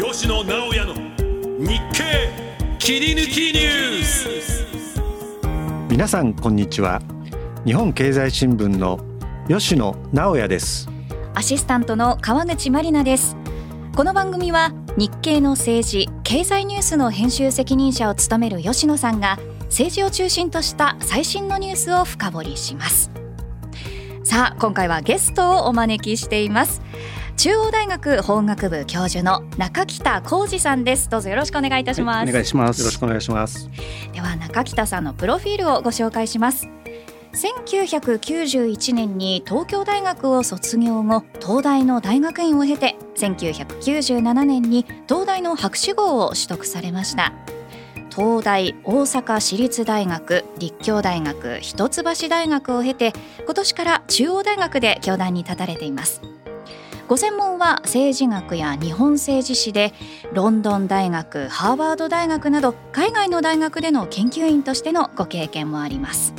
吉野直哉の日経切り抜きニュース。皆さんこんにちは。日本経済新聞の吉野直哉です。アシスタントの川口真理奈です。この番組は日経の政治経済ニュースの編集責任者を務める吉野さんが政治を中心とした最新のニュースを深掘りします。さあ今回はゲストをお招きしています中央大学法学部教授の中北浩二さんです。どうぞよろしくお願いいたします、はい、お願いします。よろしくお願いします。では中北さんのプロフィールをご紹介します。1991年に東京大学を卒業後東大の大学院を経て1997年に東大の博士号を取得されました。東大大阪市立大学立教大学一橋大学を経て今年から中央大学で教壇に立たれていますご専門は政治学や日本政治史でロンドン大学ハーバード大学など海外の大学での研究員としてのご経験もあります。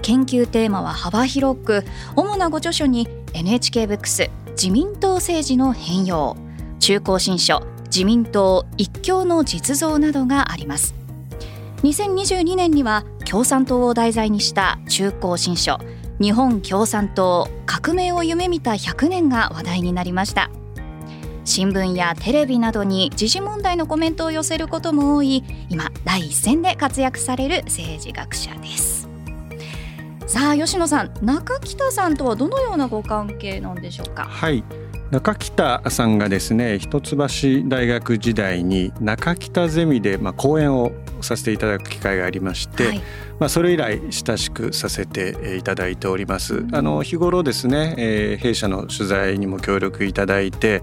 研究テーマは幅広く主なご著書に NHK ブックス自民党政治の変容中高新書自民党一強の実像などがあります。2022年には共産党を題材にした中高新書日本共産党革命を夢見た100年が話題になりました。新聞やテレビなどに時事問題のコメントを寄せることも多い今第一線で活躍される政治学者です。さあ吉野さん中北さんとはどのようなご関係なんでしょうか？はい。中北さんがですね一橋大学時代に中北ゼミでまあ講演をさせていただく機会がありまして、はい、まあ、それ以来親しくさせていただいております。あの日頃ですね、えー、弊社の取材にも協力いただいて、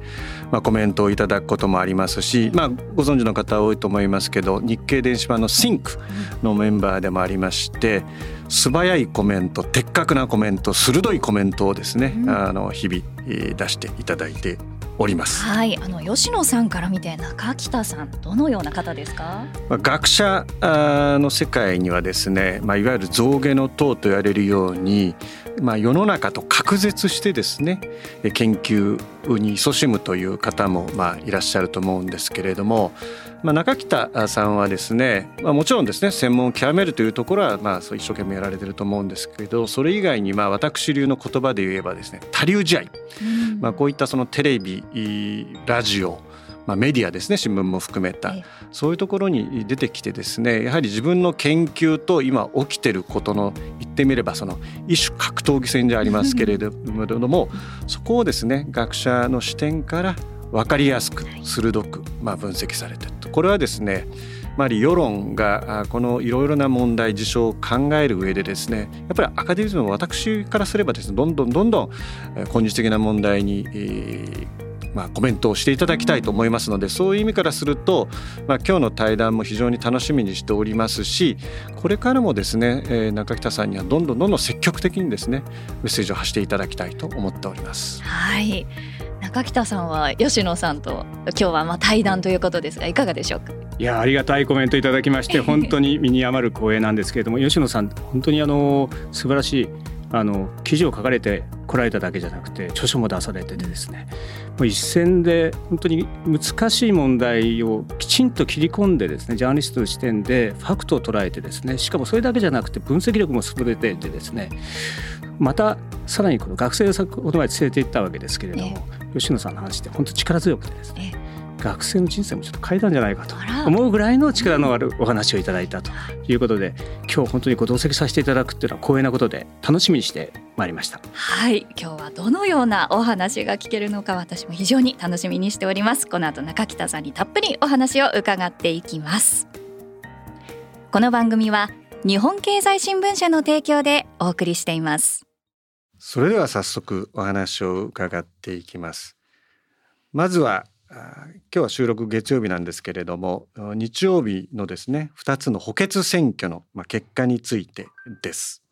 まあ、コメントをいただくこともありますし、まあ、ご存知の方多いと思いますけど日経電子版の Think のメンバーでもありまして素早いコメント的確なコメント鋭いコメントをですね、うん、あの日々出していただいております。はい、あの吉野さんから見て中北さんどのような方ですか？まあ、学者の世界にはですね、まあいわゆる象牙の塔と言われるように、まあ世の中と隔絶してですね研究に勤しむという方もまあいらっしゃると思うんですけれども。まあ、中北さんはですね、まあ、もちろんですね専門を極めるというところはまあ一生懸命やられてると思うんですけどそれ以外にまあ私流の言葉で言えばですね多流試合、うん、まあ、こういったそのテレビラジオまあ、メディアですね新聞も含めた。そういうところに出てきてですねやはり自分の研究と今起きてることの言ってみればその一種格闘技戦じゃありますけれどもそこをですね学者の視点から分かりやすく鋭くまあ分析されてると。これはですねまり世論がこのいろいろな問題事象を考える上でですねやっぱりアカデミズム私からすればですねどんどんどんどん根治的な問題に、えまあ、コメントをしていただきたいと思いますのでそういう意味からすると、まあ、今日の対談も非常に楽しみにしておりますしこれからもですね、えー、中北さんにはどんどんどんどん積極的にですねメッセージを発していただきたいと思っております。はい中北さんは吉野さんと今日はまあ対談ということですがいかがでしょうか？いやありがたいコメントいただきまして 本当に身に余る光栄なんですけれども吉野さん本当にあの素晴らしいあの記事を書かれてこられただけじゃなくて著書も出されててですねもう一線で本当に難しい問題をきちんと切り込んでですねジャーナリストの視点でファクトを捉えてですねしかもそれだけじゃなくて分析力も優れていてですねまたさらにこの学生をこの前連れていったわけですけれども、吉野さんの話って本当力強くてですね、学生の人生もちょっと変えたんじゃないかと思うぐらいの力のあるお話をいただいたということで今日本当にご同席させていただくっていうのは光栄なことで楽しみにしてまいりました。はい。今日はどのようなお話が聞けるのか私も非常に楽しみにしております。この後中北さんにたっぷりお話を伺っていきます。この番組は日本経済新聞社の提供でお送りしています。それでは早速お話を伺っていきます。まずは今日は収録月曜日なんですけれども日曜日のですね2つの補欠選挙の結果についてです。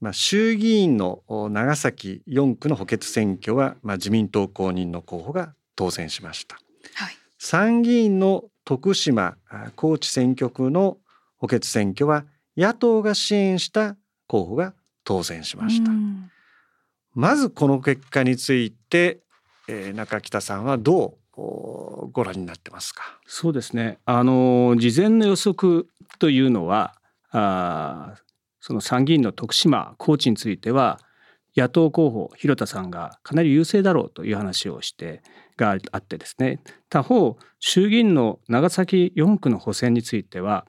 まあ、衆議院の長崎4区の補欠選挙は、まあ、自民党公認の候補が当選しました。はい、参議院の徳島高知選挙区の補欠選挙は野党が支援した候補が当選しました。まずこの結果についてえー、中北さんはどご覧になってますか？そうですねあの事前の予測というのはあその参議院の徳島高知については野党候補広田さんがかなり優勢だろうという話をしてがあってですね。他方衆議院の長崎4区の補選については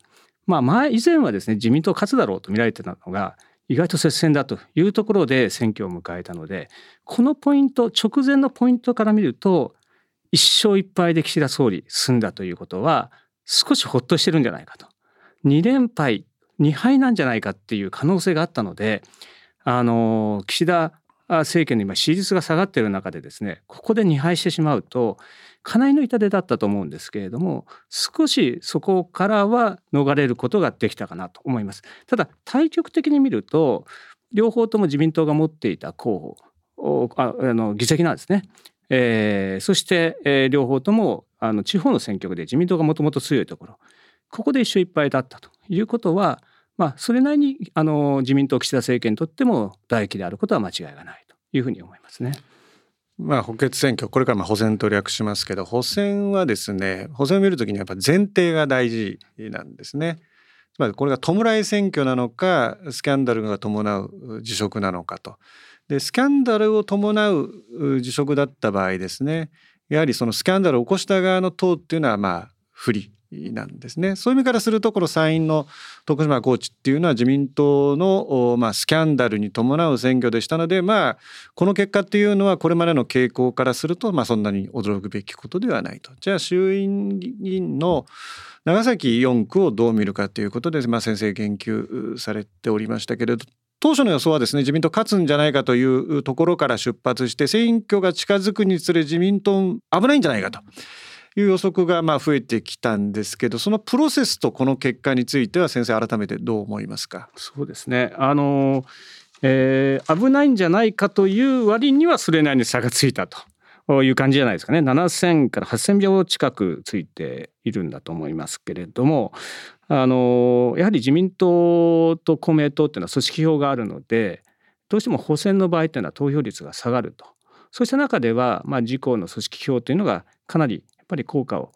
まあ前以前はですね自民党勝つだろうと見られてたのが意外と接戦だというところで選挙を迎えたのでこのポイント直前のポイントから見ると1勝1敗で岸田総理済んだということは少しほっとしてるんじゃないかと。2連敗2敗なんじゃないかっていう可能性があったのであの岸田政権の今支持率が下がっている中でですねここで2敗してしまうとかなりの痛手だったと思うんですけれども少しそこからは逃れることができたかなと思います。ただ対局的に見ると両方とも自民党が持っていた候補あの議席なんですね、えー、そして、えー、両方ともあの地方の選挙区で自民党がもともと強いところここで一勝一敗だったということはまあ、それなりにあの自民党岸田政権にとっても打撃であることは間違いがないというふうに思いますね。まあ、補欠選挙これからまあ補選と略しますけど補選はですね補選を見るときにやっぱ前提が大事なんですね。つまりこれが弔い選挙なのかスキャンダルが伴う辞職なのかと。でスキャンダルを伴う辞職だった場合ですねやはりそのスキャンダルを起こした側の党っていうのはまあ不利なんですね。そういう意味からするとこの参院の徳島高知っていうのは自民党の、まあ、スキャンダルに伴う選挙でしたので、まあ、この結果っていうのはこれまでの傾向からすると、まあ、そんなに驚くべきことではないと。じゃあ衆院議員の長崎4区をどう見るかということで、まあ、先生言及されておりましたけれど当初の予想はですね自民党勝つんじゃないかというところから出発して選挙が近づくにつれ自民党危ないんじゃないかと。いう予測がまあ増えてきたんですけどそのプロセスとこの結果については先生改めてどう思いますか？そうですね。あの、えー、危ないんじゃないかという割にはそれなりに差がついたと。いう感じじゃないですかね。7,000から8,000秒近くついているんだと思いますけれどもあのやはり自民党と公明党っていうのは組織票があるのでどうしても補選の場合っていうのは投票率が下がると。そうした中では、まあ、自公の組織票というのがかなりぱり効果を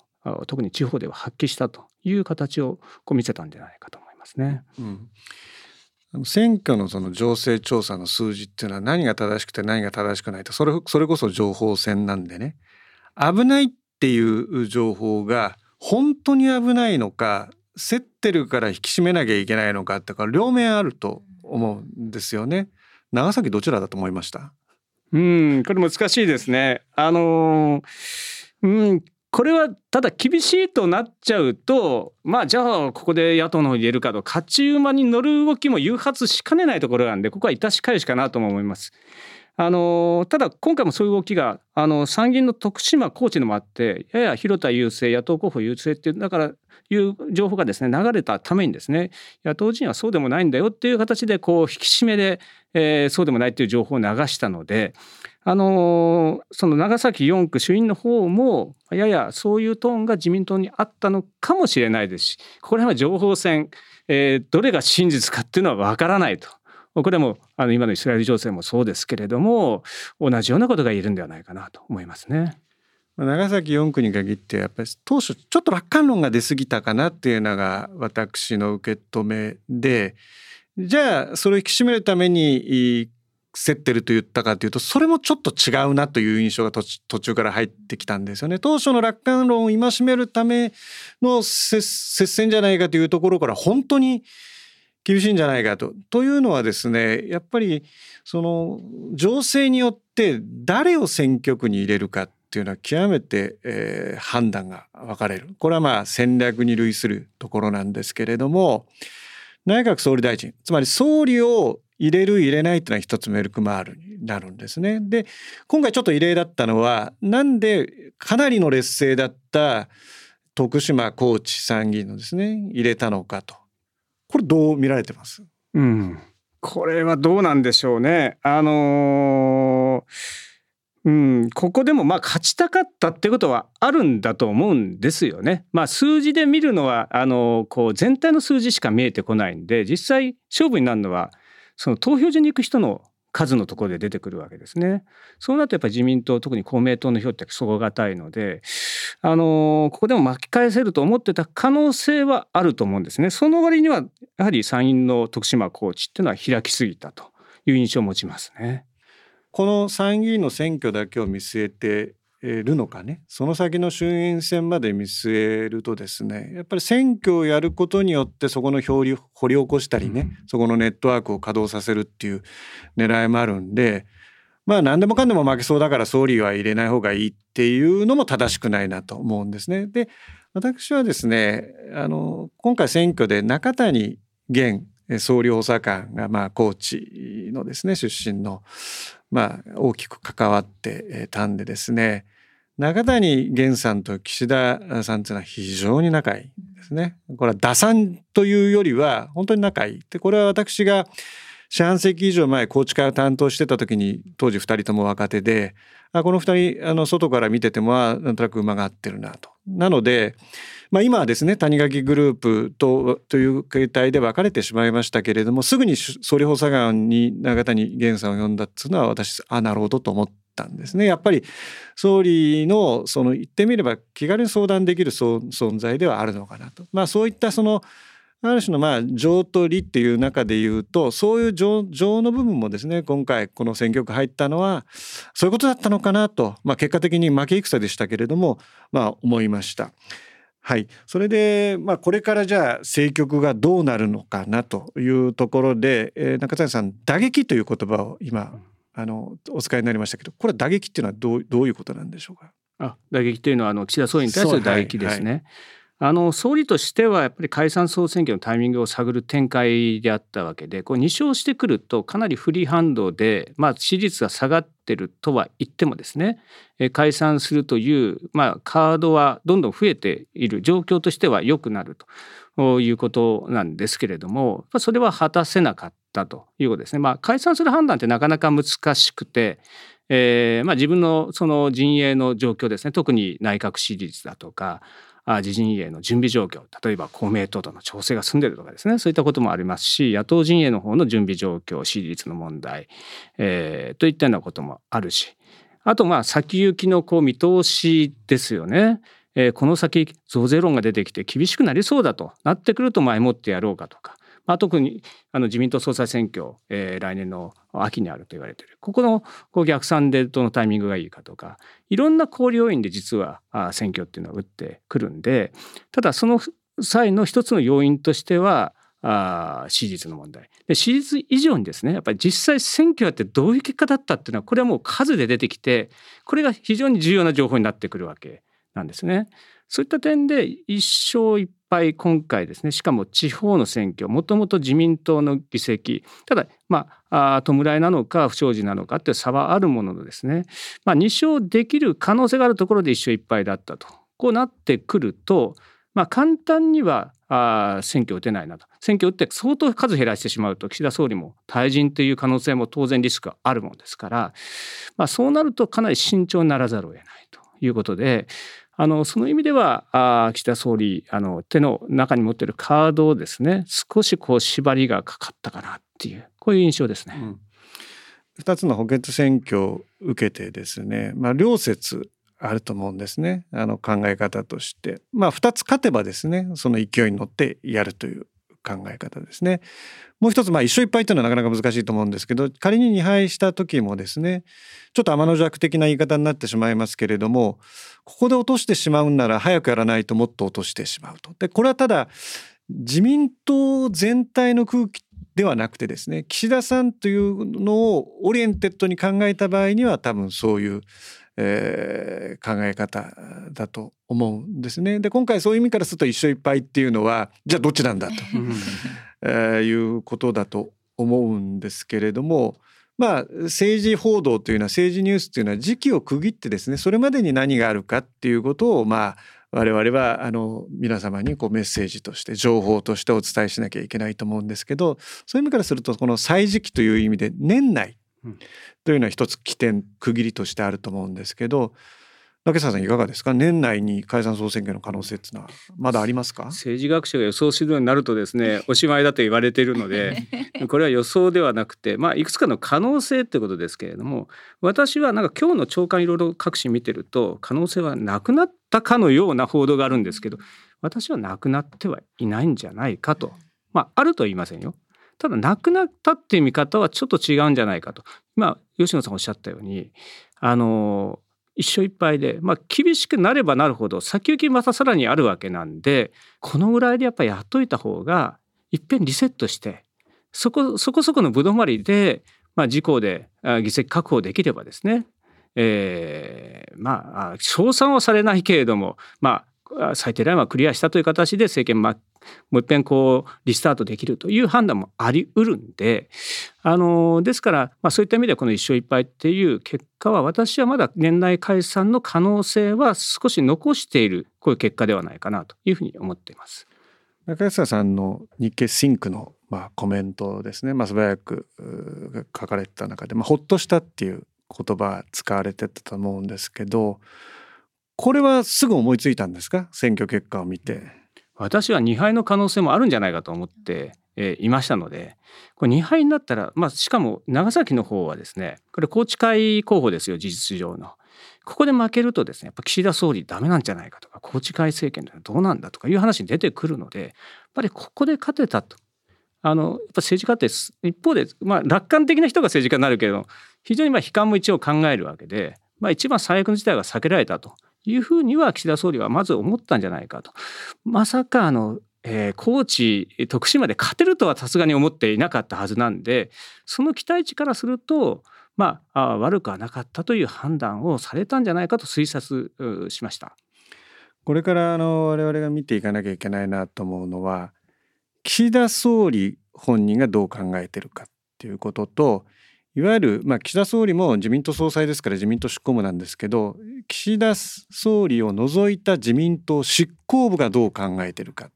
特に地方では発揮したという形をこう見せたんじゃないかと思いますね。うん選挙のその情勢調査の数字っていうのは何が正しくて何が正しくないとそれそれこそ情報戦なんでね危ないっていう情報が本当に危ないのか競ってるから引き締めなきゃいけないのかってか両面あると思うんですよね。長崎どちらだと思いました？うんこれ難しいですね。あのうんこれはただ厳しいとなっちゃうとまあじゃあここで野党の方に入れるかと勝ち馬に乗る動きも誘発しかねないところなんでここは致し返しかなとも思います。あのただ今回もそういう動きがあの参議院の徳島高知のもあってやや広田優勢野党候補優勢っていうだからいう情報がですね流れたためにですね野党陣はそうでもないんだよっていう形でこう引き締めで、えー、そうでもないっていう情報を流したのであのその長崎4区衆院の方もややそういうトーンが自民党にあったのかもしれないですしここら辺は情報戦、えー、どれが真実かっていうのは分からないと。これもあの今のイスラエル情勢もそうですけれども同じようなことが言えるんではないかなと思いますね。長崎4区に限ってやっぱり当初ちょっと楽観論が出過ぎたかなっていうのが私の受け止めでじゃあそれを引き締めるために競ってると言ったかというとそれもちょっと違うなという印象が途中から入ってきたんですよね。当初の楽観論を戒めるための接戦じゃないかというところから本当に厳しいんじゃないかと。というのはですねやっぱりその情勢によって誰を選挙区に入れるかっていうのは極めて、えー、判断が分かれる。これはまあ戦略に類するところなんですけれども内閣総理大臣つまり総理を入れる入れないっていうのは一つメルクマールになるんですね。で今回ちょっと異例だったのはなんでかなりの劣勢だった徳島高知参議院のですね入れたのかとこれどう見られてます？うんこれはどうなんでしょうね。あのー、うん、ここでもまあ勝ちたかったってことはあるんだと思うんですよね。まあ数字で見るのはあのこう全体の数字しか見えてこないんで実際勝負になるのはその投票所に行く人の数のところで出てくるわけですね。そうなるとやっぱり自民党特に公明党の票って底堅いので、あのここでも巻き返せると思ってた可能性はあると思うんですね。その割にはやはり参院の徳島高知っていうのは開きすぎたという印象を持ちますね。この参議院の選挙だけを見据えてるのかねその先の衆院選まで見据えるとですねやっぱり選挙をやることによってそこの表掘り起こしたりね、うん、そこのネットワークを稼働させるっていう狙いもあるんでまあ何でもかんでも負けそうだから総理は入れない方がいいっていうのも正しくないなと思うんですね。で私はですねあの今回選挙で中谷現総理補佐官がまあ高知のですね出身のまあ大きく関わってたんでですね中谷源さんと岸田さんというのは非常に仲いいですね。これは打算というよりは本当に仲いい。でこれは私が四半世紀以上前高知会を担当してた時に当時2人とも若手であこの2人あの外から見ててもなんとなく馬が合ってるなと。なのでまあ、今はですね谷垣グループとという形態で分かれてしまいましたけれどもすぐに総理補佐官に永谷源さんを呼んだっていうのは私あなるほどと思ったんですね。やっぱり総理のその言ってみれば気軽に相談できる存在ではあるのかなと。まあ、そういったそのある種のまあ情と理っていう中で言うとそういう情情の部分もですね今回この選挙区入ったのはそういうことだったのかなと、まあ、結果的に負け戦でしたけれどもまあ思いました。はい、それで、まあ、これからじゃあ政局がどうなるのかなというところで、えー、中谷さん打撃という言葉を今あのお使いになりましたけどこれ打撃っていうのはどうどういうことなんでしょうか？あ打撃というのはあの岸田総理に対する打撃ですね。はいはいあの総理としてはやっぱり解散総選挙のタイミングを探る展開であったわけでこう2勝してくるとかなりフリーハンドで、まあ、支持率が下がってるとは言ってもですね解散するという、まあ、カードはどんどん増えている状況としては良くなるということなんですけれどもそれは果たせなかったということですね。まあ、解散する判断ってなかなか難しくてえーまあ、自分のその陣営の状況ですね特に内閣支持率だとか自陣営の準備状況例えば公明党との調整が進んでるとかですね。そういったこともありますし野党陣営の方の準備状況支持率の問題、えー、といったようなこともあるし。あとまあ先行きのこう見通しですよね。えー、この先増税論が出てきて厳しくなりそうだとなってくると前もってやろうかとか。まあ、特にあの自民党総裁選挙、えー、来年の秋にあると言われているここのこう逆算でどのタイミングがいいかとかいろんな考慮要因で実は選挙っていうのは打ってくるんでただその際の一つの要因としては支持率の問題で支持率以上にですねやっぱり実際選挙やってどういう結果だったっていうのはこれはもう数で出てきてこれが非常に重要な情報になってくるわけなんですね。そういった点で一勝一敗今回ですねしかも地方の選挙もともと自民党の議席ただまあ弔いなのか不祥事なのかって差はあるもののですね、まあ、2勝できる可能性があるところで一勝一敗だったと。こうなってくると、まあ、簡単にはあ選挙を打てないなと。選挙を打って相当数減らしてしまうと岸田総理も退陣という可能性も当然リスクがあるものですから、まあ、そうなるとかなり慎重にならざるを得ないということであのその意味ではあ岸田総理あの手の中に持っているカードをですね少しこう縛りがかかったかなっていうこういう印象ですね。うん、2つの補欠選挙を受けてですね、まあ、両説あると思うんですねあの考え方として。まあ、2つ勝てばですねその勢いに乗ってやるという考え方ですね。もう一つまあ一勝一敗というのはなかなか難しいと思うんですけど仮に2敗した時もですねちょっと天の弱的な言い方になってしまいますけれどもここで落としてしまうんなら早くやらないともっと落としてしまうと。でこれはただ自民党全体の空気ではなくてですね岸田さんというのを oriented に考えた場合には多分そういう、えー、考え方だと思うんですね。で今回そういう意味からすると一勝一敗っていうのはじゃあどっちなんだと、えー、いうことだと思うんですけれどもまあ政治報道というのは政治ニュースというのは時期を区切ってですねそれまでに何があるかっていうことをまあ我々はあの皆様にこうメッセージとして情報としてお伝えしなきゃいけないと思うんですけどそういう意味からするとこの歳時期という意味で年内というのは一つ起点区切りとしてあると思うんですけど竹澤さんいかがですか？年内に解散総選挙の可能性っていうのはまだありますか？政治学者が予想するようになるとですね おしまいだと言われているので これは予想ではなくてまあいくつかの可能性ってことですけれども私はなんか今日の長官いろいろ各紙見てると可能性はなくなったかのような報道があるんですけど私はなくなってはいないんじゃないかとまああるとは言いませんよただなくなったっていう見方はちょっと違うんじゃないかと。今吉野さんおっしゃったようにあの一緒いっぱいで、まあ、厳しくなればなるほど先行きまたさらにあるわけなんでこのぐらいでやっぱりやっといた方がいっぺんリセットしてそこそこそこのぶどまりで、まあ、事故で議席確保できればですね、えー、まあ称賛はされないけれどもまあ最低ラインはクリアしたという形で政権、ま、もう一遍こうリスタートできるという判断もありうるんであのですから、まあ、そういった意味ではこの一勝いっぱいっていう結果は私はまだ年内解散の可能性は少し残しているこういう結果ではないかなというふうに思っています。中安さんの日経シンクのまあコメントですね、まあ、素早く書かれてた中で、まあ、ほっとしたっていう言葉使われてたと思うんですけどこれはすぐ思いついたんですか？選挙結果を見て。私は2敗の可能性もあるんじゃないかと思ってえいましたのでこれ2敗になったら、まあ、しかも長崎の方はですねこれ宏池会候補ですよ事実上の。ここで負けるとですねやっぱ岸田総理ダメなんじゃないかとか宏池会政権というのはどうなんだとかいう話に出てくるのでやっぱりここで勝てたと。あのやっぱ政治家って一方で、まあ、楽観的な人が政治家になるけど非常にまあ悲観も一応考えるわけで、まあ、一番最悪の事態が避けられたというふうには岸田総理はまず思ったんじゃないかと。まさかあのえー、高知徳島で勝てるとはさすがに思っていなかったはずなんでその期待値からするとまあ悪くはなかったという判断をされたんじゃないかと推察しました。これからあの我々が見ていかなきゃいけないなと思うのは岸田総理本人がどう考えてるかっていうことといわゆる、まあ、岸田総理も自民党総裁ですから自民党執行部なんですけど岸田総理を除いた自民党執行部がどう考えてるか、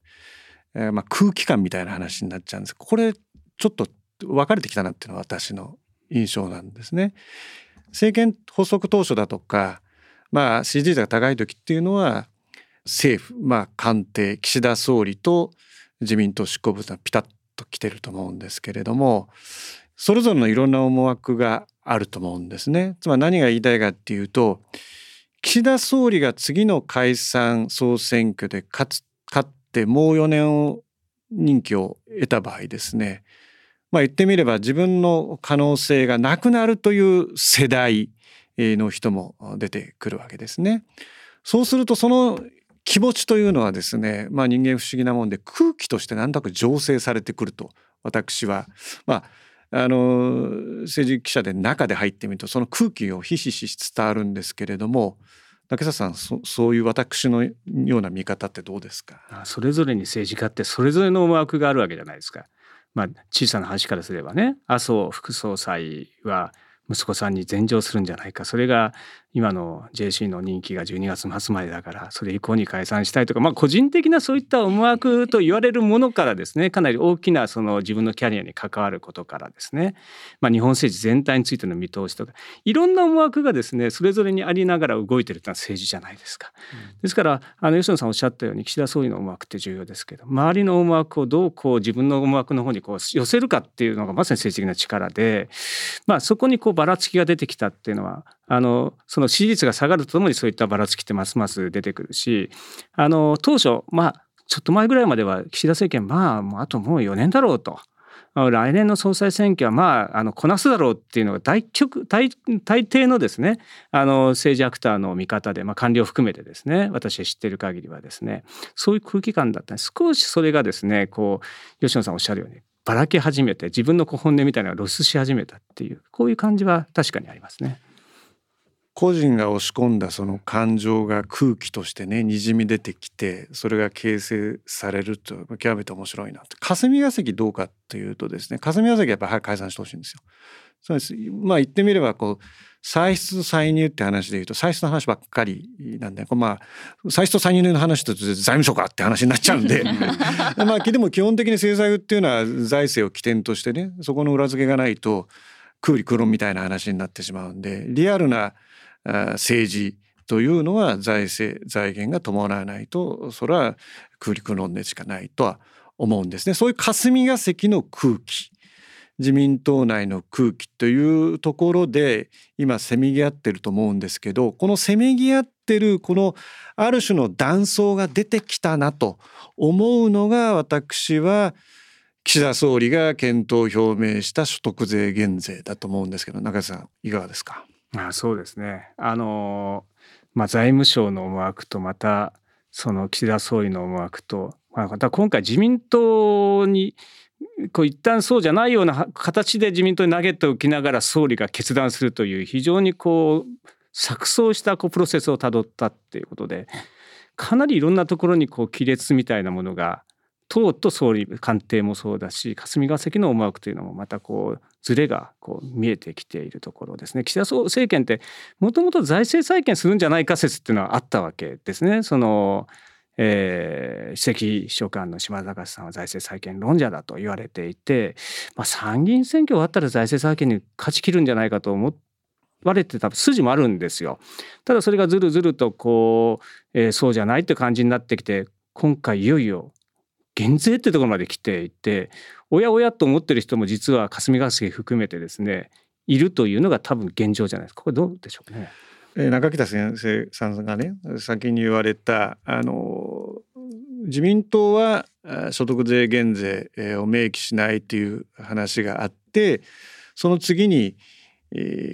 えー、まあ、空気感みたいな話になっちゃうんですこれちょっと分かれてきたなっていうのは私の印象なんですね。政権発足当初だとか、まあ、支持率が高い時っていうのは政府、まあ、官邸岸田総理と自民党執行部はピタッと来てると思うんですけれどもそれぞれのいろんな思惑があると思うんですね。つまり何が言いたいかっていうと岸田総理が次の解散総選挙で勝つ勝ってもう4年を任期を得た場合ですねまあ言ってみれば自分の可能性がなくなるという世代の人も出てくるわけですね。そうするとその気持ちというのはですね、まあ、人間不思議なもんで空気として何となく醸成されてくると私はまああの政治記者で中で入ってみるとその空気をひしひし伝わるんですけれども竹澤さんそそういう私のような見方ってどうですか？それぞれに政治家ってそれぞれの思惑があるわけじゃないですか。まあ、小さな話からすればね麻生副総裁は息子さんに禅譲するんじゃないかそれが今の JC の任期が12月末までだからそれ以降に解散したいとか、まあ、個人的なそういった思惑と言われるものからですねかなり大きなその自分のキャリアに関わることからですね、まあ、日本政治全体についての見通しとかいろんな思惑がですねそれぞれにありながら動いてるというのは政治じゃないですか。ですからあの吉野さんおっしゃったように岸田総理の思惑って重要ですけど周りの思惑をどうこう自分の思惑の方にこう寄せるかっていうのがまさに政治的な力で、まあ、そこにこうばらつきが出てきたっていうのはあのその支持率が下がるとともにそういったばらつきってますます出てくるしあの当初まあちょっと前ぐらいまでは岸田政権まあもうあともう4年だろうと。来年の総裁選挙はまああのこなすだろうっていうのが大局大大抵のですねあの政治アクターの見方で、まあ、官僚含めてですね私が知ってる限りはですねそういう空気感だった少しそれがですねこう吉野さんおっしゃるようにばらけ始めて自分の本音みたいなのが露出し始めたっていうこういう感じは確かにありますね。個人が押し込んだその感情が空気としてねにじみ出てきてそれが形成されると極めて面白いなって霞が関どうかというとですね霞が関やっぱり早く解散してほしいんですよ。そうです。まあ言ってみればこう歳出歳入って話で言うと歳出の話ばっかりなんでまあ歳出歳入の話と財務省かって話になっちゃうんで。まあでも基本的に制裁っていうのは財政を起点としてねそこの裏付けがないと空理空論みたいな話になってしまうんでリアルな政治というのは財政財源が伴わないとそれは空陸論でしかないとは思うんですね。そういう霞が関の空気自民党内の空気というところで今せめぎ合ってると思うんですけどこのせめぎ合ってるこのある種の断層が出てきたなと思うのが私は岸田総理が検討を表明した所得税減税だと思うんですけど中井さんいかがですか？あそうですね。あの、まあ、財務省の思惑とまたその岸田総理の思惑と、まあ、また今回自民党にこう一旦そうじゃないような形で自民党に投げておきながら総理が決断するという非常にこう錯綜したこうプロセスをたどったっていうことでかなりいろんなところにこう亀裂みたいなものが党と総理官邸もそうだし霞が関の思惑というのもまたこうズレがこう見えてきているところですね岸田政権ってもともと財政再建するんじゃないか説っていうのはあったわけですね。そのえー、史跡秘書官の島田さんは財政再建論者だと言われていて、まあ、参議院選挙終わったら財政再建に勝ち切るんじゃないかと思われてた筋もあるんですよ。ただそれがずるずるとこう、えー、そうじゃないって感じになってきて今回いよいよ減税ってところまで来ていておやおやと思ってる人も実は霞が関含めてですねいるというのが多分現状じゃないですかこれどうでしょうね。中北先生さんがね先に言われたあの自民党は所得税減税を明記しないという話があってその次に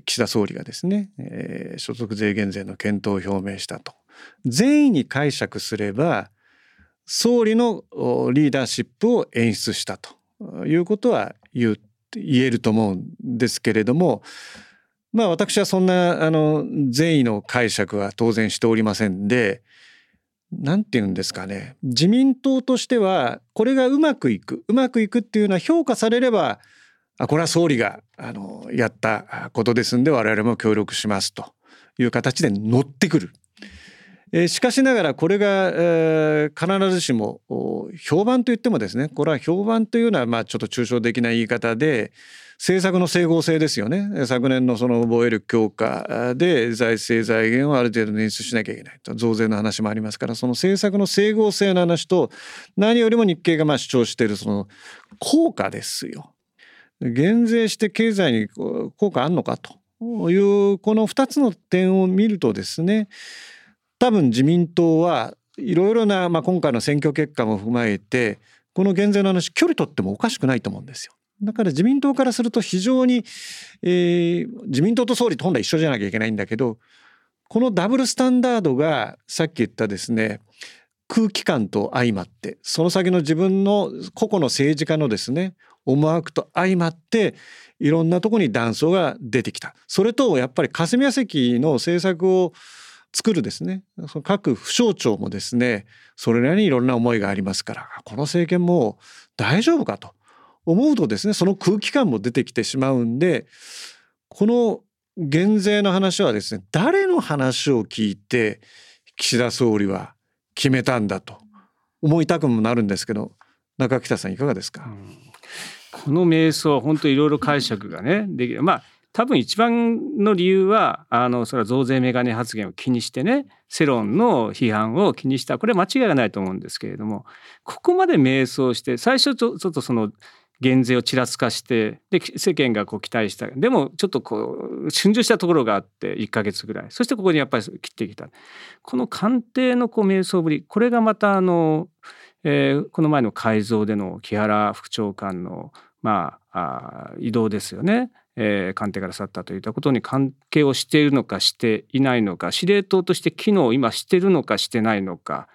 岸田総理がですね所得税減税の検討を表明したと善意に解釈すれば総理のリーダーシップを演出したということは言えると思うんですけれどもまあ私はそんなあの善意の解釈は当然しておりませんで何て言うんですかね自民党としてはこれがうまくいくうまくいくっていうのは評価されればあこれは総理があのやったことですんで我々も協力しますという形で乗ってくる。しかしながらこれが、必ずしも評判といってもですねこれは評判というのはまあちょっと抽象的な言い方で政策の整合性ですよね昨年のその防衛力強化で財政財源をある程度捻出しなきゃいけないと増税の話もありますからその政策の整合性の話と何よりも日経がまあ主張しているその効果ですよ。減税して経済に効果あんのかというこの2つの点を見るとですね多分自民党はいろいろな、まあ、今回の選挙結果も踏まえてこの減税の話距離取ってもおかしくないと思うんですよ。だから自民党からすると非常に、えー、自民党と総理と本来一緒じゃなきゃいけないんだけどこのダブルスタンダードがさっき言ったですね空気感と相まってその先の自分の個々の政治家のですね思惑と相まっていろんなとこに断層が出てきたそれとやっぱり霞が関の政策を作るですね。その各府省庁もですねそれなりにいろんな思いがありますからこの政権も大丈夫かと思うとですねその空気感も出てきてしまうんでこの減税の話はですね誰の話を聞いて岸田総理は決めたんだと思いたくもなるんですけど中北さんいかがですか、うん、この瞑想は本当いろいろ解釈がねできる。まあ多分一番の理由はあのそれは増税メガネ発言を気にしてね世論の批判を気にした。これは間違いがないと思うんですけれどもここまで迷走して最初ちょっとその減税をちらつかしてで世間がこう期待した。でもちょっとこう春秋したところがあって1か月ぐらい。そしてここにやっぱり切ってきた。この官邸のこう迷走ぶりこれがまたあの、えー、この前の改造での木原副長官のまあ移動ですよね。えー、官邸から去ったといったことに関係をしているのかしていないのか司令塔として機能を今しているのかしてないのか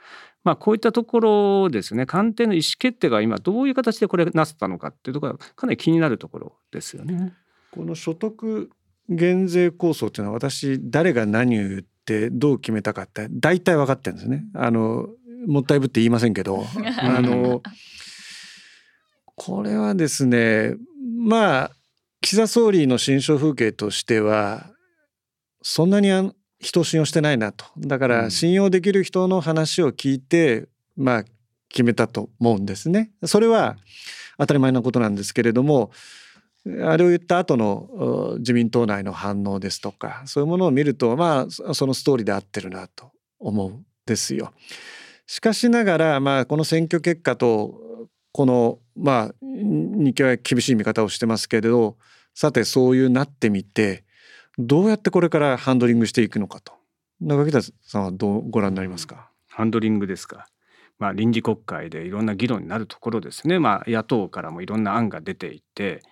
まあ、こういったところですね官邸の意思決定が今どういう形でこれなったのかっていうところがかなり気になるところですよね。この所得減税構想っていうのは私誰が何を言ってどう決めたかって大体分かってるんですね。あのもったいぶって言いませんけど あのこれはですねまあ岸田総理の心象風景としてはそんなに人を信用してないなとだから信用できる人の話を聞いて、まあ決めたと思うんですね。それは当たり前のことなんですけれどもあれを言った後の自民党内の反応ですとかそういうものを見るとまあそのストーリーで合ってるなと思うんですよ。しかしながら、まあ、この選挙結果とこのまあ日経は厳しい見方をしてますけれどさてそういうなってみてどうやってこれからハンドリングしていくのかと。中北さんはどうご覧になりますか？ハンドリングですか。まあ、臨時国会でいろんな議論になるところですね、まあ、野党からもいろんな案が出ていて、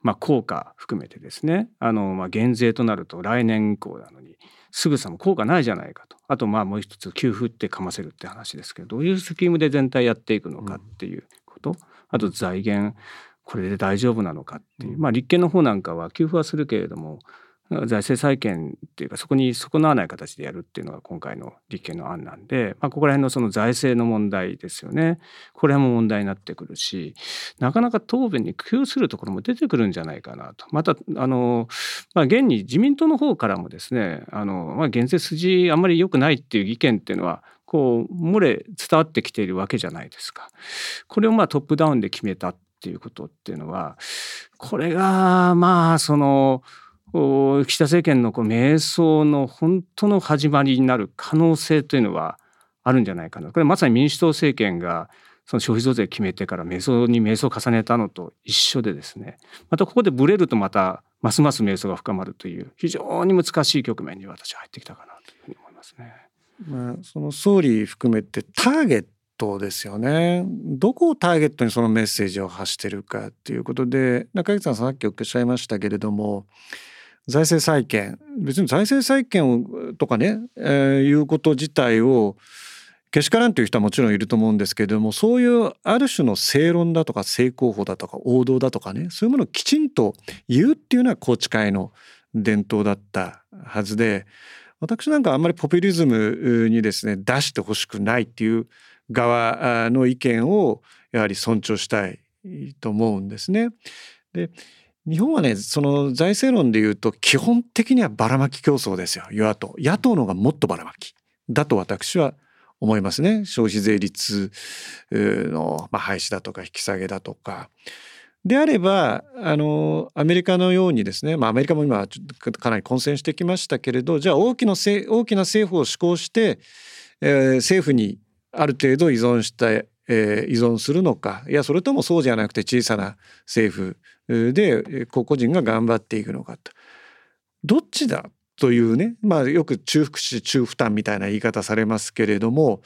まあ、効果含めてですね。あの、まあ、減税となると来年以降なのにすぐさま効果ないじゃないかと。あとまあもう一つ給付ってかませるって話ですけどどういうスキームで全体やっていくのかっていうこと、うん、あと財源。これで大丈夫なのかっていう、まあ、立憲の方なんかは給付はするけれども財政再建っていうかそこに損なわない形でやるっていうのが今回の立憲の案なんで、まあ、ここら辺のその財政の問題ですよね。これも問題になってくるしなかなか答弁に工夫するところも出てくるんじゃないかなと。またあの、まあ、現に自民党の方からもですねあの、まあ、減税筋あんまり良くないっていう意見っていうのはこう漏れ伝わってきているわけじゃないですか。これをまあトップダウンで決めたっていうことっていうのはこれがまあその岸田政権のこう迷走の本当の始まりになる可能性というのはあるんじゃないかなこれまさに民主党政権がその消費増税決めてから迷走に迷走を重ねたのと一緒でですねまたここでブレるとまたますます迷走が深まるという非常に難しい局面に私は入ってきたかなというふうに思いますね。まあ、その総理含めてターゲットですよね。どこをターゲットにそのメッセージを発してるかっていうことで中口さんさっきおっしゃいましたけれども財政再建。別に財政再建をとかね、えー、いうこと自体をけしからんという人はもちろんいると思うんですけれどもそういうある種の正論だとか正攻法だとか王道だとかねそういうものをきちんと言うっていうのは宏池会の伝統だったはずで私なんかあんまりポピュリズムにですね出してほしくないっていう側の意見をやはり尊重したいと思うんですね。で日本はねその財政論でいうと基本的にはばらまき競争ですよ。与野党。野党の方がもっとばらまき。だと私は思いますね。消費税率の、まあ、廃止だとか引き下げだとか。であればあのアメリカのようにですね、まあ、アメリカも今かなり混戦してきましたけれどじゃあ大きな大きな政府を施行して、えー、政府にある程度依存してえー、依存するのか。いやそれともそうじゃなくて小さな政府で個々人が頑張っていくのかと。どっちだというね。まあよく中福祉中負担みたいな言い方されますけれども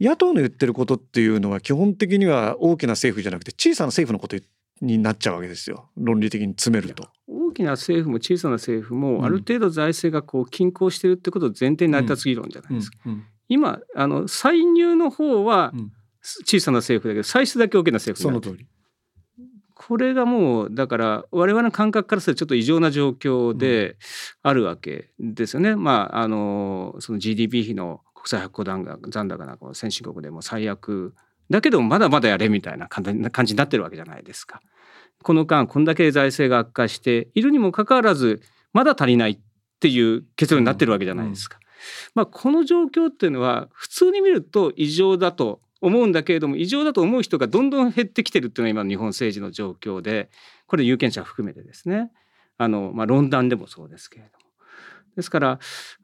野党の言ってることっていうのは基本的には大きな政府じゃなくて小さな政府のことになっちゃうわけですよ。論理的に詰めると。大きな政府も小さな政府もある程度財政がこう均衡してるってことを前提に成り立つ議論じゃないですか。今あの歳入の方は、うん小さな政府だけど歳出だけ大きな政府その通りこれがもうだから我々の感覚からするとちょっと異常な状況であるわけですよね。うん、まああのその GDP 比の国際発行残高なんかも先進国でも最悪だけどまだまだやれみたいな感じになってるわけじゃないですか。この間こんだけ財政が悪化しているにもかかわらずまだ足りないっていう結論になってるわけじゃないですか。まあ、この状況っていうのは普通に見ると異常だと思うんだけれども異常だと思う人がどんどん減ってきてるっていうのが今の日本政治の状況でこれ有権者含めてですねあの、まあ、論壇でもそうですけれども。ですから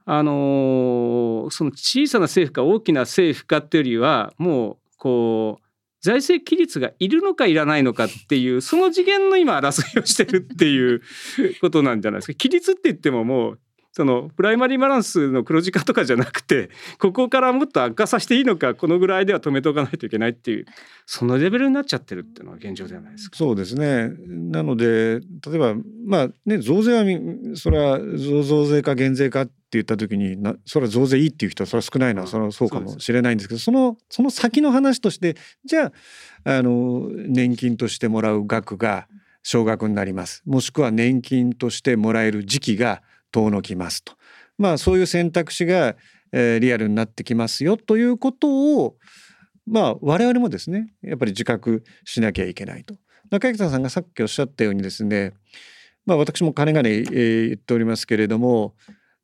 あのその小さな政府か大きな政府かっていうよりはもうこう財政規律がいるのかいらないのかっていうその次元の今争いをしてるっていうことなんじゃないですか。規律って言ってももうそのプライマリーバランスの黒字化とかじゃなくて ここからもっと悪化させていいのかこのぐらいでは止めておかないといけないっていうそのレベルになっちゃってるっていうのは現状ではないですか？そうですね。なので例えばまあね増税はそれは増税か減税かって言った時になそれは増税いいっていう人はそれは少ないのはそれはそうかもしれないんですけどそのその先の話としてじゃああの年金としてもらう額が少額になります。もしくは年金としてもらえる時期が遠のきますと。まあそういう選択肢が、えー、リアルになってきますよということをまあ我々もですねやっぱり自覚しなきゃいけないと。中北さんがさっきおっしゃったようにですねまあ私も金がね、えー、言っておりますけれども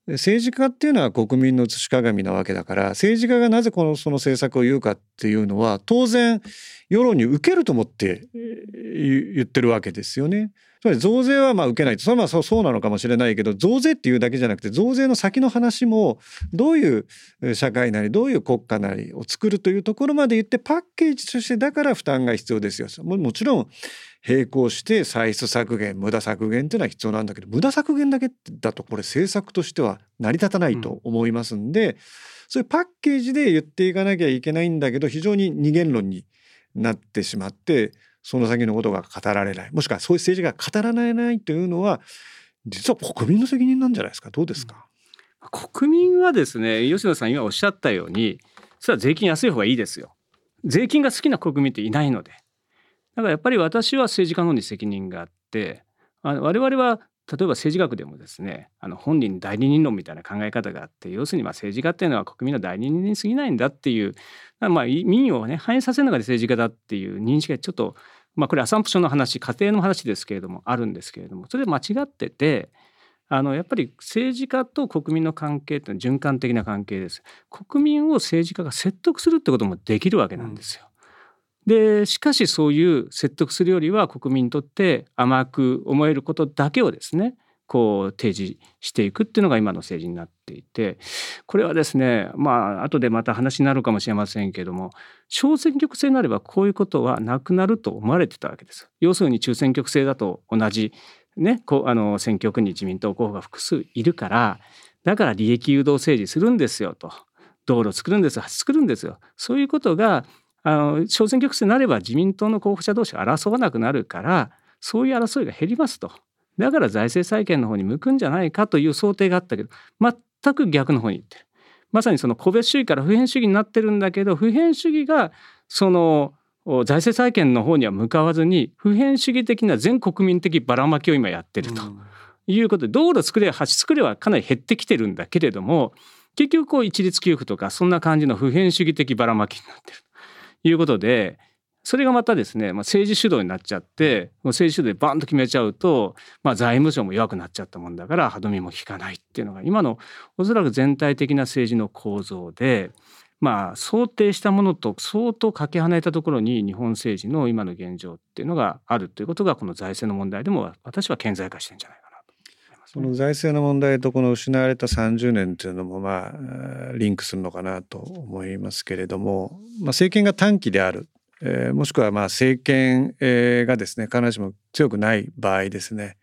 政治家っていうのは国民の写し鏡なわけだから政治家がなぜこのその政策を言うかっていうのは当然世論に受けると思って言ってるわけですよね。つまり増税はまあ受けないそれはまあそうなのかもしれないけど増税っていうだけじゃなくて増税の先の話もどういう社会なりどういう国家なりを作るというところまで言ってパッケージとしてだから負担が必要ですよ。ももちろん並行して歳出削減無駄削減っていうのは必要なんだけど無駄削減だけだとこれ政策としては成り立たないと思いますんで、うん、そういうパッケージで言っていかなきゃいけないんだけど非常に二元論になってしまってその先のことが語られない。もしくはそういう政治が語られないというのは実は国民の責任なんじゃないですか？どうですか、うん、国民はですね吉野さん今おっしゃったようにそれは税金安い方がいいですよ。税金が好きな国民っていないので。だからやっぱり私は政治家の方に責任があってあの我々は例えば政治学でもですねあの本人代理人論みたいな考え方があって要するにまあ政治家っていうのは国民の代理人に過ぎないんだっていうまあ民意をね反映させるのが政治家だっていう認識がちょっとまあこれアサンプションの話家庭の話ですけれどもあるんですけれどもそれで間違っててあのやっぱり政治家と国民の関係って循環的な関係です。国民を政治家が説得するってこともできるわけなんですよ。でしかしそういう説得するよりは国民にとって甘く思えることだけをですねこう提示していくっていうのが今の政治になっていてこれはですねまあ後でまた話になるかもしれませんけども小選挙区制になればこういうことはなくなると思われてたわけです。要するに中選挙区制だと同じねこうあの選挙区に自民党候補が複数いるからだから利益誘導政治するんですよと道路作るんです橋作るんですよそういうことがあの小選挙区制になれば自民党の候補者同士が争わなくなるからそういう争いが減りますと。だから財政再建の方に向くんじゃないかという想定があったけど全く逆の方に行ってる。まさにその個別主義から普遍主義になってるんだけど普遍主義がその財政再建の方には向かわずに普遍主義的な全国民的ばらまきを今やってると。いうことで道路作れ橋作れはかなり減ってきてるんだけれども結局こう一律給付とかそんな感じの普遍主義的ばらまきになってるいうことでそれがまたですね、まあ、政治主導になっちゃって政治主導でバンと決めちゃうと、まあ、財務省も弱くなっちゃったもんだから歯止めも効かないっていうのが今のおそらく全体的な政治の構造で。まあ、想定したものと相当かけ離れたところに日本政治の今の現状っていうのがあるということがこの財政の問題でも私は顕在化してるんじゃない、その財政の問題とこの失われた30年っていうのもまあリンクするのかなと思いますけれども、まあ、政権が短期であるえー、もしくはまあ政権、がですね必ずしも強くない場合ですね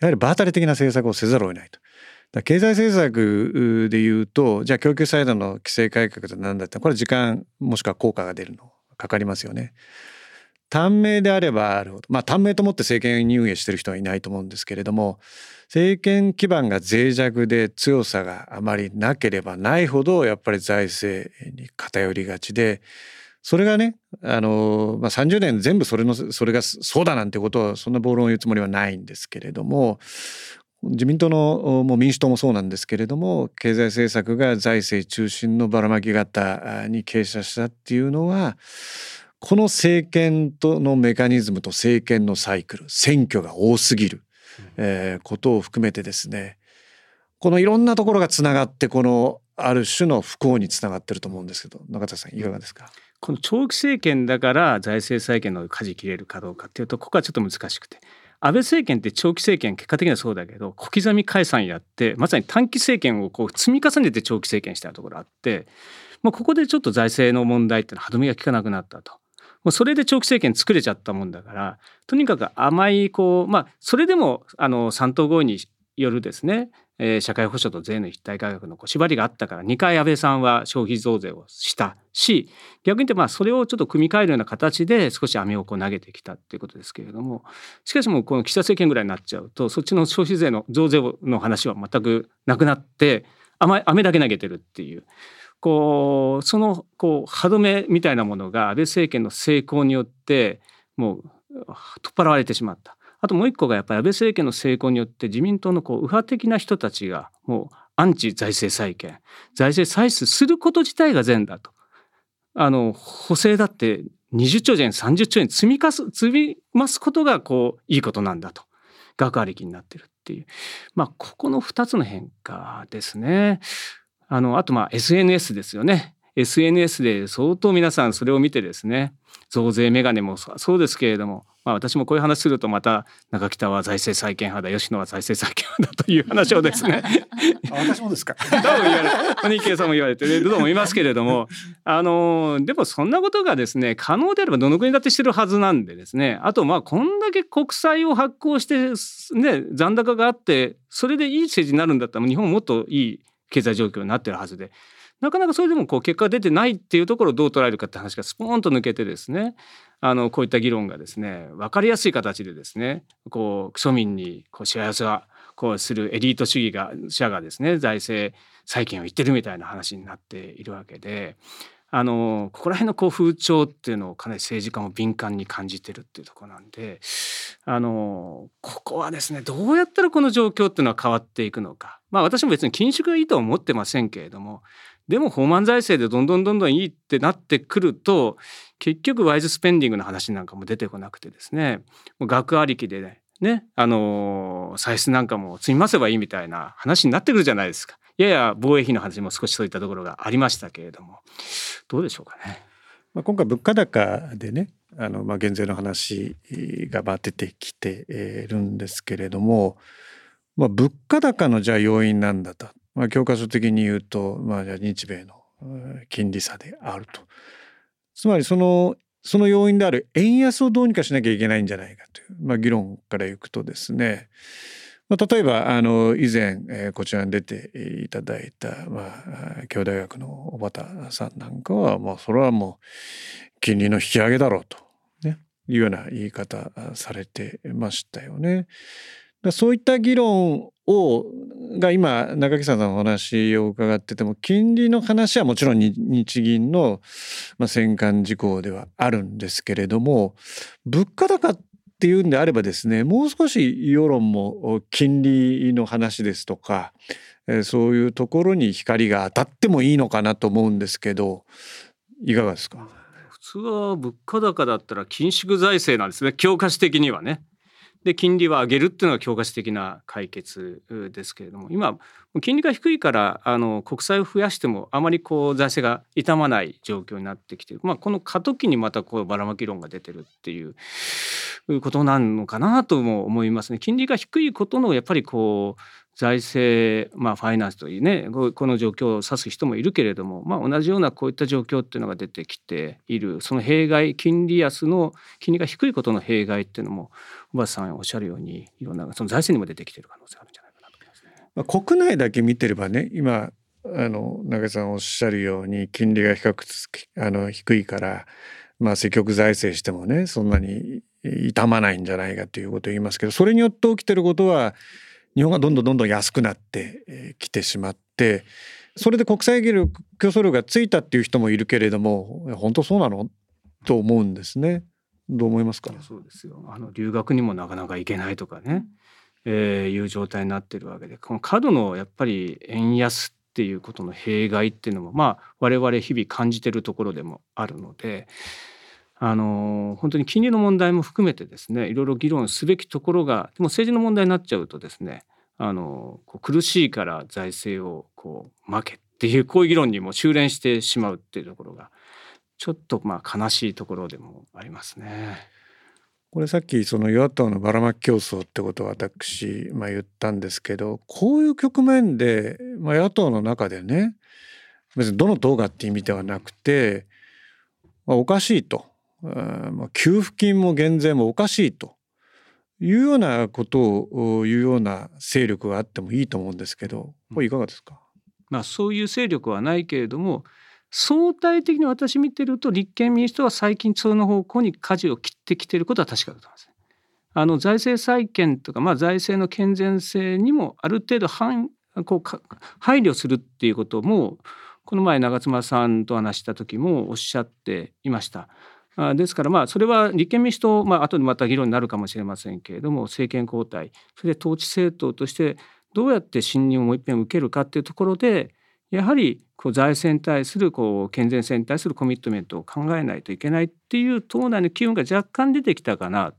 やはり場当たり的な政策をせざるを得ないと。経済政策でいうとじゃあ供給サイドの規制改革って何だったこれは時間もしくは効果が出るのかかりますよね。短命であればあるほどまあ短命と思って政権運営してる人はいないと思うんですけれども政権基盤が脆弱で強さがあまりなければないほどやっぱり財政に偏りがちでそれがね、あの、まあ、30年全部それの、それがそうだなんてことは、そんな暴論を言うつもりはないんですけれども、自民党のもう民主党もそうなんですけれども経済政策が財政中心のばらまき型に傾斜したっていうのはこの政権とのメカニズムと政権のサイクル選挙が多すぎる、えー、ことを含めてですね。このいろんなところがつながってこのある種の不幸につながってると思うんですけど中田さんいかがですか、この長期政権だから財政再建の舵切れるかどうかっていうとここはちょっと難しくて。安倍政権って長期政権結果的にはそうだけど小刻み解散やってまさに短期政権をこう積み重ねて長期政権したところあって、まあ、ここでちょっと財政の問題ってのは歯止めが効かなくなったと。もうそれで長期政権作れちゃったもんだからとにかく甘いこうまあそれでもあの3党合意によるですねえー、社会保障と税の一体改革のこう縛りがあったから2回安倍さんは消費増税をしたし逆に言ってまあそれをちょっと組み替えるような形で少し飴をこう投げてきたっていうことですけれどもしかしもうこの岸田政権ぐらいになっちゃうとそっちの消費税の増税の話は全くなくなって飴だけ投げてるっていう。こうそのこう歯止めみたいなものが安倍政権の成功によってもう取っ払われてしまったあともう一個がやっぱり安倍政権の成功によって自民党のこう右派的な人たちがもうアンチ財政再建財政再出すること自体が善だと。あの補正だって20兆円30兆円積みかす積みますことがこういいことなんだと学ありきになってるっていうまあここの2つの変化ですね。あのあとまあ SNS ですよね。SNS で相当皆さんそれを見てですね増税メガネもそうですけれどもまあ、私もこういう話するとまた中北は財政再建派だ吉野は財政再建派だという話をですね。私もですか？多分言われ日経さんも言われてると思いますけれども あのでもそんなことがですね可能であればどの国だってしてるはずなんでですね。あとまあこんだけ国債を発行してね残高があってそれでいい政治になるんだったら日本ももっといい経済状況になってるはずで。なかなかそれでもこう結果が出てないっていうところをどう捉えるかって話がスポーンと抜けてですね。あのこういった議論がですね分かりやすい形でですねこう庶民にこう幸せはこうするエリート主義が者がですね財政再建を言ってるみたいな話になっているわけで。あのここら辺のこう風潮っていうのをかなり政治家も敏感に感じてるっていうところなんであのここはですねどうやったらこの状況っていうのは変わっていくのか。まあ私も別に緊縮がいいとは思ってませんけれどもでも放満財政でどんどんどんどんいいってなってくると結局ワイズスペンディングの話なんかも出てこなくてですねもう額ありきでねねあの歳出なんかも積み増せばいいみたいな話になってくるじゃないですか。やや防衛費の話も少しそういったところがありましたけれどもどうでしょうかね。まあ、今回物価高でねあの、まあ、減税の話が出てきているんですけれども、まあ、物価高のじゃあ要因なんだとまあ、教科書的に言うと、まあ、じゃあ日米の金利差であると。つまりそのその要因である円安をどうにかしなきゃいけないんじゃないかという、まあ、議論からいくとですね、まあ、例えばあの以前、こちらに出ていただいた、京大学の小畑さんなんかは、まあ、それはもう金利の引き上げだろうと、いうような言い方されてましたよね。そういった議論をが今中木さんのお話を伺ってても金利の話はもちろん日銀の戦艦事項ではあるんですけれども物価高っていうんであればですねもう少し世論も金利の話ですとかそういうところに光が当たってもいいのかなと思うんですけどいかがですか？普通は物価高だったら緊縮財政なんですね教科書的にはね。で金利は上げるっていうのが教科書的な解決ですけれども今金利が低いからあの国債を増やしてもあまりこう財政が傷まない状況になってきてまあ、この過渡期にまたこうばらまき論が出てるっていうことなのかなとも思いますね。金利が低いことのやっぱりこう財政、まあ、ファイナンスというねこの状況を指す人もいるけれども、まあ、同じようなこういった状況っていうのが出てきているその弊害金利安の金利が低いことの弊害っていうのも小畑さんおっしゃるようにいろんなその財政にも出てきている可能性があるんじゃないかなと思いますね。まあ、国内だけ見てればね今あの中さんおっしゃるように金利が比較あの低いから、まあ、積極財政してもねそんなに傷まないんじゃないかということを言いますけどそれによって起きてることは日本がどんどんどんどん安くなってきてしまってそれで国際競争力がついたっていう人もいるけれども本当そうなの？と思うんですね。どう思いますか？そうですよ。あの留学にもなかなか行けないとかね、えー、いう状態になってるわけで。この過度のやっぱり円安っていうことの弊害っていうのもまあ我々日々感じてるところでもあるのであの本当に金利の問題も含めてですねいろいろ議論すべきところがでも政治の問題になっちゃうとですねあのこう苦しいから財政をこう負けっていうこういう議論にも修練してしまうっていうところがちょっとまあ悲しいところでもありますね。これさっきその与野党のばらまき競争ってことを私、まあ、言ったんですけどこういう局面で、まあ、野党の中でね別にどの党がって意味ではなくて、まあ、おかしいとまあ、給付金も減税もおかしいというようなことを言うような勢力があってもいいと思うんですけどこれいかがですか、まあ、そういう勢力はないけれども相対的に私見てると立憲民主党は最近その方向に舵を切ってきていることは確かだと思います。あの財政再建とか、まあ、財政の健全性にもある程度こう配慮するっていうこともこの前長妻さんと話した時もおっしゃっていました。ですからまあそれは立憲民主党、まあ後でまた議論になるかもしれませんけれども政権交代それで統治政党としてどうやって信任をもう一遍受けるかっていうところでやはりこう財政に対するこう健全性に対するコミットメントを考えないといけないっていう党内の機運が若干出てきたかな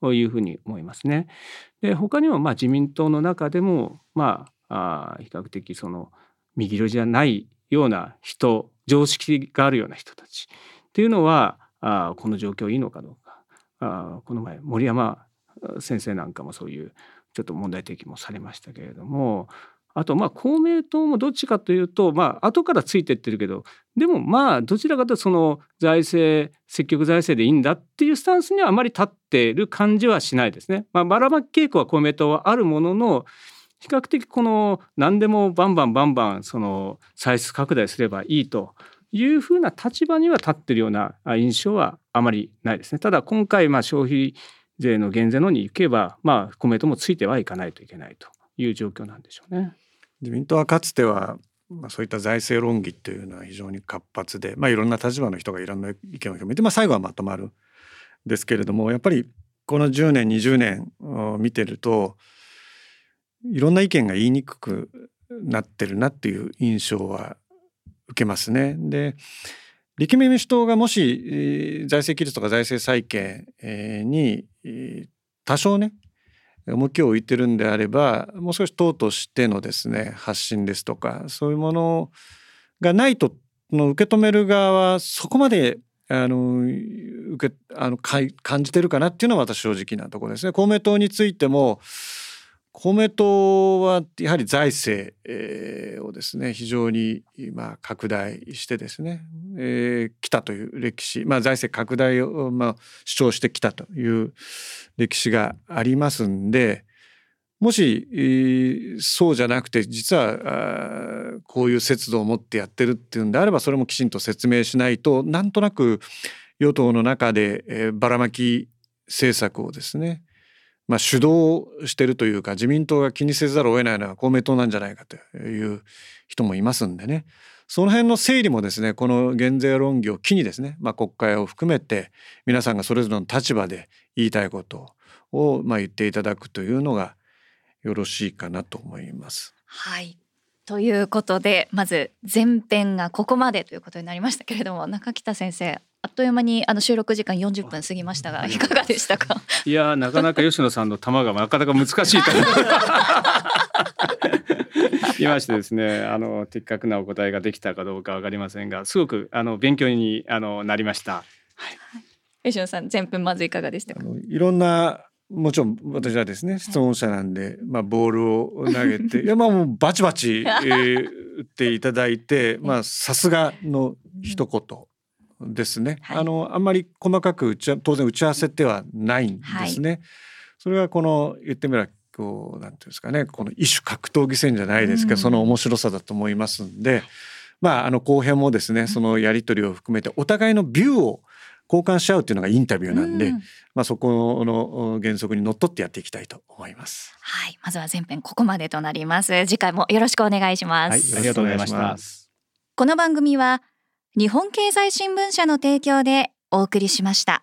というふうに思いますね。で他にもまあ自民党の中でもまああ比較的その右色じゃないような人常識があるような人たちっていうのはあこの状況いいのかどうかあこの前森山先生なんかもそういうちょっと問題提起もされましたけれどもあとまあ公明党もどっちかというとまあ後からついてってるけどでもまあどちらかというとその財政積極財政でいいんだっていうスタンスにはあまり立ってる感じはしないですね。まあ、ばらまき傾向は公明党はあるものの比較的この何でもバンバンバンバンその歳出拡大すればいいというふうな立場には立ってるような印象はあまりないですね。ただ今回まあ消費税の減税のに行けばまあ公明党もついてはいかないといけないという状況なんでしょうね。自民党はかつてはまあ、そういった財政論議というのは非常に活発で、まあ、いろんな立場の人がいろんな意見を決めて、まあ、最後はまとまるですけれどもやっぱりこの10年20年を見てるといろんな意見が言いにくくなってるなっていう印象は受けますね。で立憲民主党がもし財政規律とか財政再建に多少ね重きを置いてるんであればもう少し党としてのですね発信ですとかそういうものがないとの受け止める側はそこまであの受けあの感じてるかなっていうのは私正直なところですね。公明党についても公明党はやはり財政、をですね非常に今拡大してですね、えー、来たという歴史、まあ、財政拡大を、まあ、主張してきたという歴史がありますんでもし、えー、そうじゃなくて実はこういう節度を持ってやってるっていうんであればそれもきちんと説明しないとなんとなく与党の中で、えー、ばらまき政策をですねまあ、主導してるというか自民党が気にせざるを得ないのは公明党なんじゃないかという人もいますんでねその辺の整理もですねこの減税論議を機にですね、まあ、国会を含めて皆さんがそれぞれの立場で言いたいことをまあ言っていただくというのがよろしいかなと思います。はいということでまず前編がここまでということになりましたけれども中北先生あっという間にあの収録時間40分過ぎましたがいかがでしたか？いやなかなか吉野さんの球がなかなか難しいと いましてですねあの的確なお答えができたかどうかわかりませんがすごくあの勉強にあのなりました。はい、吉野さん前分まずいかがでしたか？いろんなもちろん私はですね質問者なんで、まあ、ボールを投げて いやまあもうバチバチ、えー、打っていただいてまあさすがの一言ですね、はい、あのあんまり細かく当然打ち合わせてはないんですね。はい、それはこの言ってみればこうなんていうんですかね。この一種格闘技戦じゃないですけど、うん、その面白さだと思いますんで、まああの後編もですねそのやり取りを含めてお互いのビューを交換し合うっていうのがインタビューなんで、うん、まあそこの原則にのっとってやっていきたいと思います。はい、まずは前編ここまでとなります。次回もよろしくお願いします。はい、ありがとうございました。この番組は日本経済新聞社の提供でお送りしました。